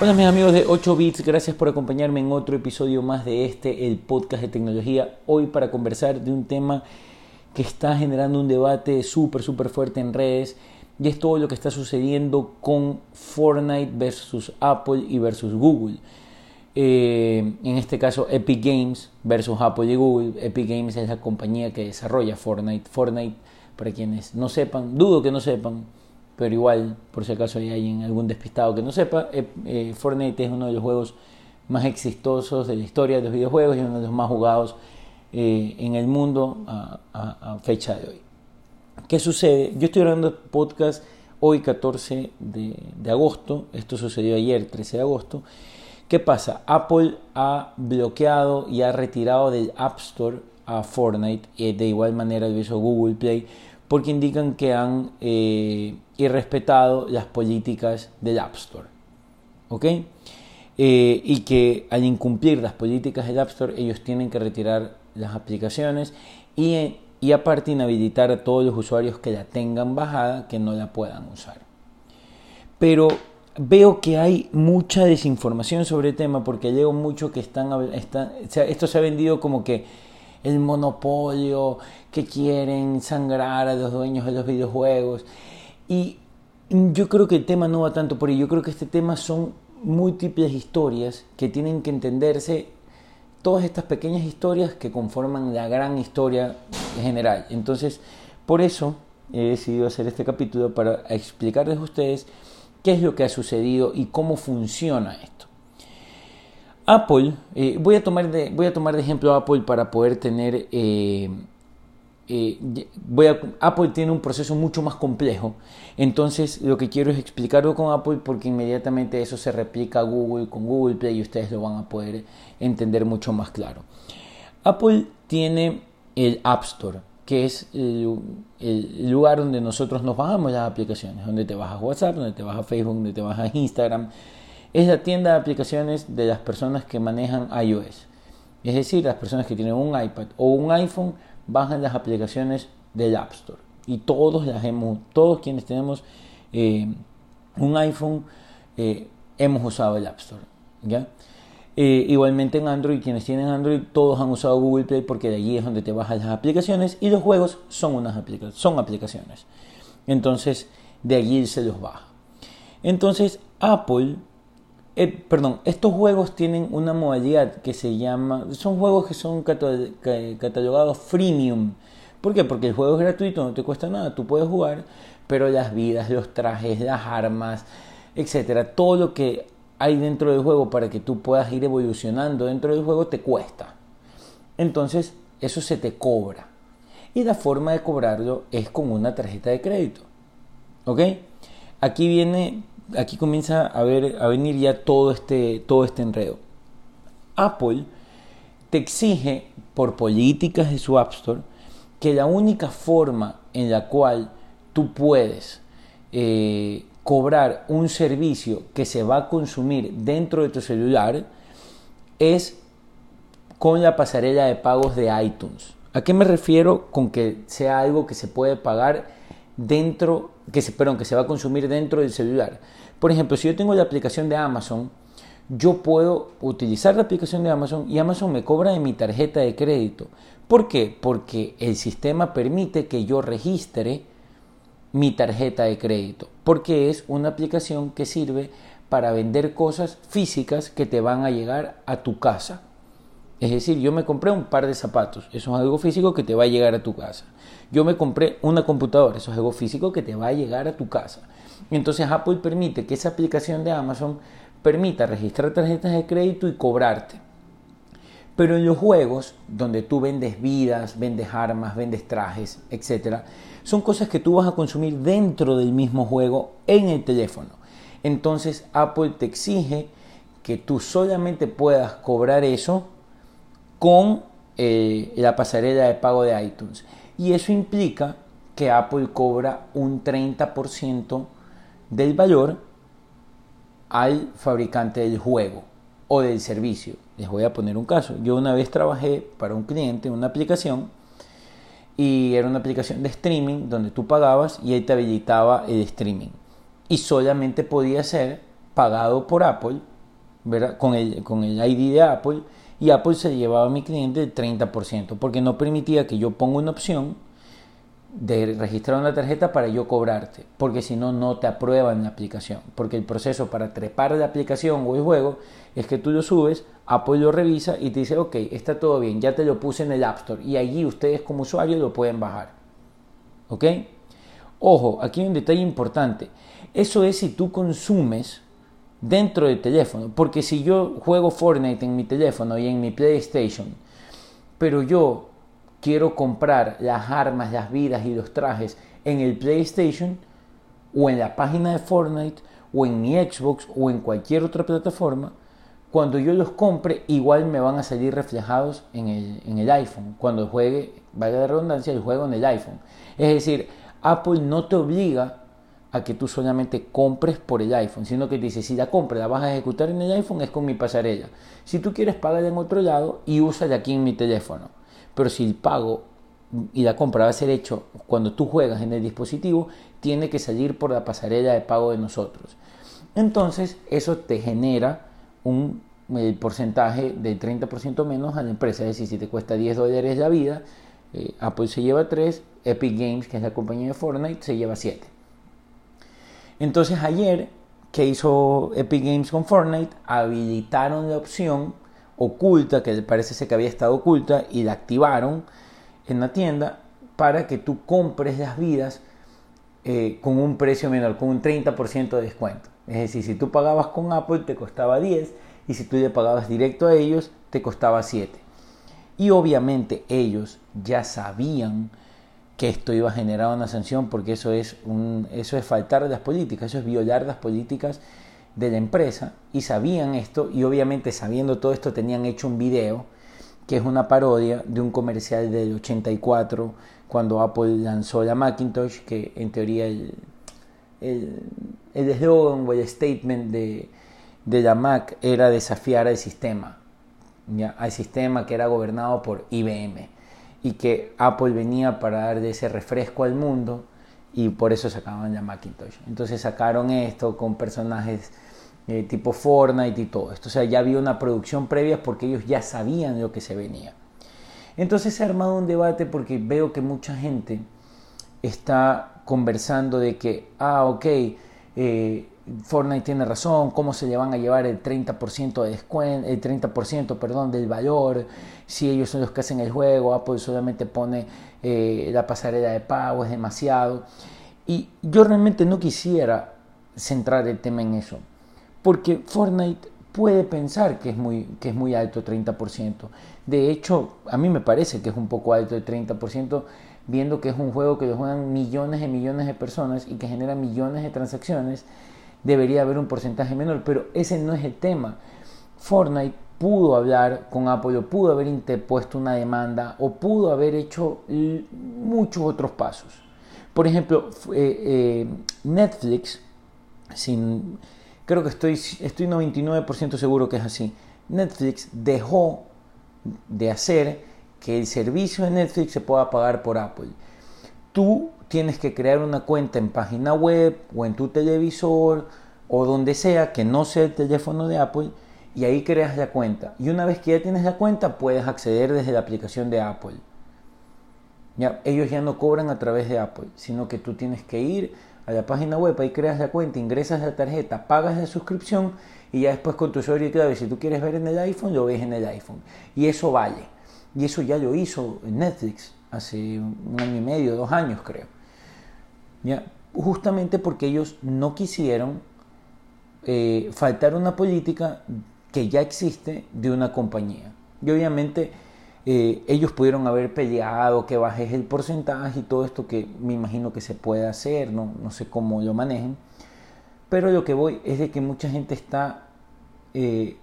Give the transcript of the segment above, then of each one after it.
Hola mis amigos de 8 bits, gracias por acompañarme en otro episodio más de este, el podcast de tecnología. Hoy para conversar de un tema que está generando un debate súper, súper fuerte en redes y es todo lo que está sucediendo con Fortnite versus Apple y versus Google. Eh, en este caso Epic Games versus Apple y Google. Epic Games es la compañía que desarrolla Fortnite. Fortnite, para quienes no sepan, dudo que no sepan, pero igual, por si acaso hay alguien, algún despistado que no sepa, eh, eh, Fortnite es uno de los juegos más exitosos de la historia de los videojuegos y uno de los más jugados eh, en el mundo a, fecha de hoy. ¿Qué sucede? Yo estoy grabando podcast hoy 14 de, agosto, esto sucedió ayer 13 de agosto. ¿Qué pasa? Apple ha bloqueado y ha retirado del App Store a Fortnite de igual manera lo hizo Google Play porque indican que han irrespetado las políticas del App Store. ¿Ok? Eh, y que al incumplir las políticas del App Store ellos tienen que retirar las aplicaciones y, y aparte inhabilitar a todos los usuarios que la tengan bajada que no la puedan usar. Pero veo que hay mucha desinformación sobre el tema porque leo mucho que están, están esto se ha vendido como que el monopolio, que quieren sangrar a los dueños de los videojuegos. Y yo creo que el tema no va tanto por ahí, yo creo que este tema son múltiples historias que tienen que entenderse, todas estas pequeñas historias que conforman la gran historia en general. Entonces, por eso he decidido hacer este capítulo para explicarles a ustedes qué es lo que ha sucedido y cómo funciona esto. Apple, eh, voy, a tomar de, voy a tomar de ejemplo Apple para poder tener... Eh, eh, Apple tiene un proceso mucho más complejo, entonces lo que quiero es explicarlo con Apple porque inmediatamente eso se replica a Google con Google Play y ustedes lo van a poder entender mucho más claro. Apple tiene el App Store, que es el, el lugar donde nosotros nos bajamos las aplicaciones, donde te bajas WhatsApp, donde te bajas Facebook, donde te bajas Instagram, es la tienda de aplicaciones de las personas que manejan iOS. Es decir, las personas que tienen un iPad o un iPhone bajan las aplicaciones del App Store. Y todos las hemos, todos quienes tenemos eh, un iPhone eh, hemos usado el App Store. Eh, igualmente en Android, quienes tienen Android, todos han usado Google Play porque de allí es donde te bajan las aplicaciones y los juegos son, unas aplicaciones, son aplicaciones. Entonces, de allí se los baja. Entonces, Apple eh, perdón, estos juegos tienen una modalidad que se llama, son juegos que son catalogados freemium. ¿Por qué? Porque el juego es gratuito, no te cuesta nada, tú puedes jugar, pero las vidas, los trajes, las armas, etcétera, todo lo que hay dentro del juego para que tú puedas ir evolucionando dentro del juego te cuesta. Entonces, eso se te cobra. Y la forma de cobrarlo es con una tarjeta de crédito. ¿Ok? Aquí viene aquí comienza a, ver, a venir ya todo este, todo este enredo. Apple te exige por políticas de su App Store que la única forma en la cual tú puedes eh, cobrar un servicio que se va a consumir dentro de tu celular es con la pasarela de pagos de iTunes. ¿A qué me refiero con que sea algo que se puede pagar dentro, que se, perdón, que se va a consumir dentro del celular? Por ejemplo, si yo tengo la aplicación de Amazon, yo puedo utilizar la aplicación de Amazon y Amazon me cobra de mi tarjeta de crédito. ¿Por qué? Porque el sistema permite que yo registre mi tarjeta de crédito, porque es una aplicación que sirve para vender cosas físicas que te van a llegar a tu casa. Es decir, yo me compré un par de zapatos, eso es algo físico que te va a llegar a tu casa. Yo me compré una computadora, eso es algo físico que te va a llegar a tu casa. Entonces Apple permite que esa aplicación de Amazon permita registrar tarjetas de crédito y cobrarte. Pero en los juegos, donde tú vendes vidas, vendes armas, vendes trajes, etc., son cosas que tú vas a consumir dentro del mismo juego en el teléfono. Entonces Apple te exige que tú solamente puedas cobrar eso con eh, la pasarela de pago de iTunes. Y eso implica que Apple cobra un 30% del valor al fabricante del juego o del servicio. Les voy a poner un caso. Yo una vez trabajé para un cliente en una aplicación y era una aplicación de streaming donde tú pagabas y él te habilitaba el streaming. Y solamente podía ser pagado por Apple, con el ID de Apple, y Apple se llevaba a mi cliente el 30%, porque no permitía que yo ponga una opción de registrar una tarjeta para yo cobrarte, porque si no, no te aprueban la aplicación, porque el proceso para trepar la aplicación o el juego es que tú lo subes, Apple lo revisa y te dice, ok, está todo bien, ya te lo puse en el App Store y allí ustedes como usuarios lo pueden bajar. ¿Ok? Ojo, aquí hay un detalle importante. Eso es si tú consumes dentro del teléfono, porque si yo juego Fortnite en mi teléfono y en mi PlayStation, pero yo quiero comprar las armas, las vidas y los trajes en el PlayStation o en la página de Fortnite o en mi Xbox o en cualquier otra plataforma, cuando yo los compre igual me van a salir reflejados en el, iPhone, cuando juegue, vaya la redundancia, el juego en el iPhone. Es decir, Apple no te obliga a que tú solamente compres por el iPhone, sino que te dice, si la compra la vas a ejecutar en el iPhone es con mi pasarela. Si tú quieres pagar en otro lado y de aquí en mi teléfono. Pero si el pago y la compra va a ser hecho cuando tú juegas en el dispositivo, tiene que salir por la pasarela de pago de nosotros. Entonces, eso te genera un porcentaje del 30% menos a la empresa. Es decir, si te cuesta 10 dólares la vida, eh, Apple se lleva 3, Epic Games, que es la compañía de Fortnite, se lleva 7. Entonces ayer, que hizo Epic Games con Fortnite? Habilitaron la opción oculta, que parece ser que había estado oculta, y la activaron en la tienda para que tú compres las vidas eh, con un precio menor, con un 30% de descuento. Es decir, si tú pagabas con Apple te costaba 10 y si tú le pagabas directo a ellos te costaba 7. Y obviamente ellos ya sabían que esto iba a generar una sanción porque eso es, un, eso es faltar de las políticas, eso es violar las políticas de la empresa y sabían esto y obviamente sabiendo todo esto tenían hecho un video que es una parodia de un comercial del 84 cuando Apple lanzó la Macintosh que en teoría el eslogan el, o el statement de, de la Mac era desafiar al sistema, ¿ya? al sistema que era gobernado por IBM y que Apple venía para dar ese refresco al mundo y por eso sacaban la Macintosh. Entonces sacaron esto con personajes eh, tipo Fortnite y todo esto. O sea, ya había una producción previa porque ellos ya sabían lo que se venía. Entonces se ha armado un debate porque veo que mucha gente está conversando de que, ah, ok, eh, Fortnite tiene razón, cómo se le van a llevar el 30% de descuento, el 30% perdón, del valor, si ellos son los que hacen el juego, Apple solamente pone eh, la pasarela de pago, es demasiado. Y yo realmente no quisiera centrar el tema en eso, porque Fortnite puede pensar que es muy, que es muy alto 30%. De hecho, a mí me parece que es un poco alto el 30%, viendo que es un juego que lo juegan millones y millones de personas y que genera millones de transacciones debería haber un porcentaje menor, pero ese no es el tema. Fortnite pudo hablar con Apple, o pudo haber interpuesto una demanda, o pudo haber hecho muchos otros pasos. Por ejemplo, eh, eh, Netflix, sin, creo que estoy, estoy 99% seguro que es así, Netflix dejó de hacer que el servicio de Netflix se pueda pagar por Apple. Tú tienes que crear una cuenta en página web o en tu televisor o donde sea que no sea el teléfono de Apple y ahí creas la cuenta. Y una vez que ya tienes la cuenta puedes acceder desde la aplicación de Apple. Ya, ellos ya no cobran a través de Apple, sino que tú tienes que ir a la página web, ahí creas la cuenta, ingresas la tarjeta, pagas la suscripción y ya después con tu usuario y clave, si tú quieres ver en el iPhone, lo ves en el iPhone. Y eso vale. Y eso ya lo hizo Netflix hace un año y medio, dos años creo. Justamente porque ellos no quisieron eh, faltar una política que ya existe de una compañía. Y obviamente eh, ellos pudieron haber peleado que bajes el porcentaje y todo esto que me imagino que se puede hacer, no, no sé cómo lo manejen. Pero lo que voy es de que mucha gente está eh,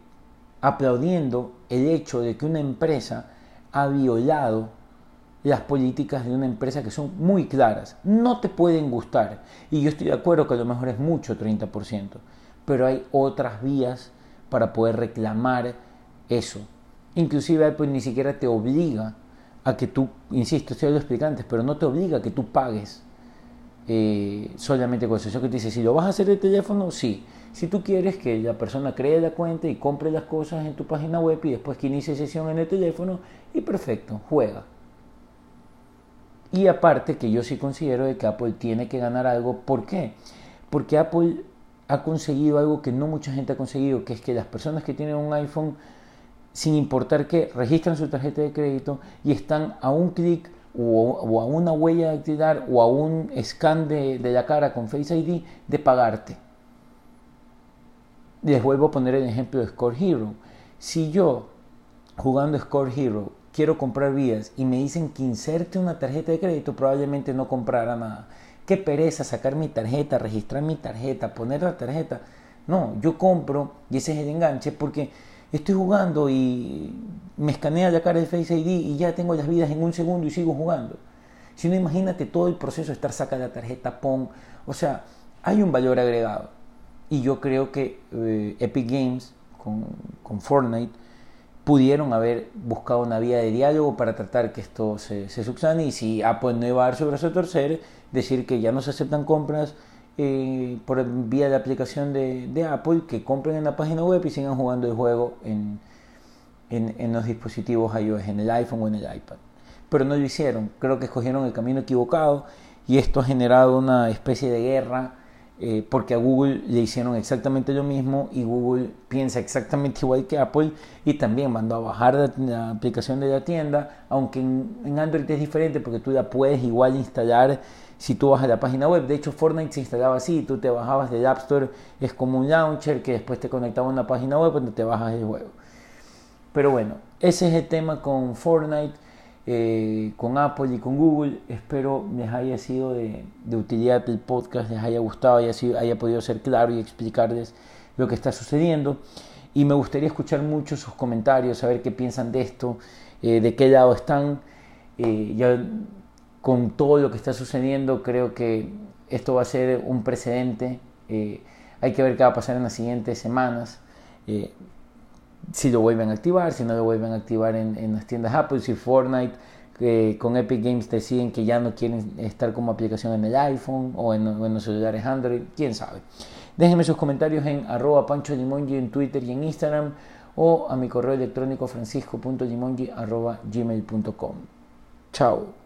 aplaudiendo el hecho de que una empresa ha violado las políticas de una empresa que son muy claras. No te pueden gustar. Y yo estoy de acuerdo que a lo mejor es mucho 30%. Pero hay otras vías para poder reclamar eso. Inclusive pues ni siquiera te obliga a que tú, insisto, estoy lo explicante, pero no te obliga a que tú pagues eh, solamente con eso. Que te dice, si lo vas a hacer de teléfono, sí. Si tú quieres que la persona cree la cuenta y compre las cosas en tu página web y después que inicie sesión en el teléfono, y perfecto, juega. Y aparte que yo sí considero que Apple tiene que ganar algo. ¿Por qué? Porque Apple ha conseguido algo que no mucha gente ha conseguido, que es que las personas que tienen un iPhone, sin importar qué, registran su tarjeta de crédito y están a un clic o, a una huella de actividad o a un scan de, de la cara con Face ID de pagarte. Les vuelvo a poner el ejemplo de Score Hero. Si yo, jugando Score Hero, quiero comprar vías y me dicen que inserte una tarjeta de crédito, probablemente no comprara nada. Qué pereza sacar mi tarjeta, registrar mi tarjeta, poner la tarjeta. No, yo compro y ese es el enganche porque estoy jugando y me escanea la cara de Face ID y ya tengo las vidas en un segundo y sigo jugando. Si no, imagínate todo el proceso de estar saca la tarjeta, pon. O sea, hay un valor agregado. Y yo creo que eh, Epic Games con, con, Fortnite pudieron haber buscado una vía de diálogo para tratar que esto se, se subsane y si Apple no iba a dar su brazo a torcer, decir que ya no se aceptan compras eh, por vía de aplicación de, de, Apple, que compren en la página web y sigan jugando el juego en, en, en los dispositivos iOS, en el iPhone o en el iPad. Pero no lo hicieron, creo que escogieron el camino equivocado y esto ha generado una especie de guerra eh, porque a Google le hicieron exactamente lo mismo y Google piensa exactamente igual que Apple y también mandó a bajar la, aplicación de la tienda, aunque en, Android es diferente porque tú la puedes igual instalar si tú vas a la página web. De hecho, Fortnite se instalaba así, tú te bajabas del App Store, es como un launcher que después te conectaba a una página web donde te bajas el juego. Pero bueno, ese es el tema con Fortnite. Eh, con Apple y con Google. Espero les haya sido de, utilidad el podcast, les haya gustado, haya, sido, podido ser claro y explicarles lo que está sucediendo. Y me gustaría escuchar mucho sus comentarios, saber qué piensan de esto, eh, de qué lado están. Eh, ya con todo lo que está sucediendo, creo que esto va a ser un precedente. hay que ver qué va a pasar en las siguientes semanas si lo vuelven a activar, si no lo vuelven a activar en, las tiendas Apple, si Fortnite con Epic Games deciden que ya no quieren estar como aplicación en el iPhone o en, los celulares Android, quién sabe. Déjenme sus comentarios en arroba pancho limongi en Twitter y en Instagram o a mi correo electrónico francisco.limongi arroba gmail.com. Chao.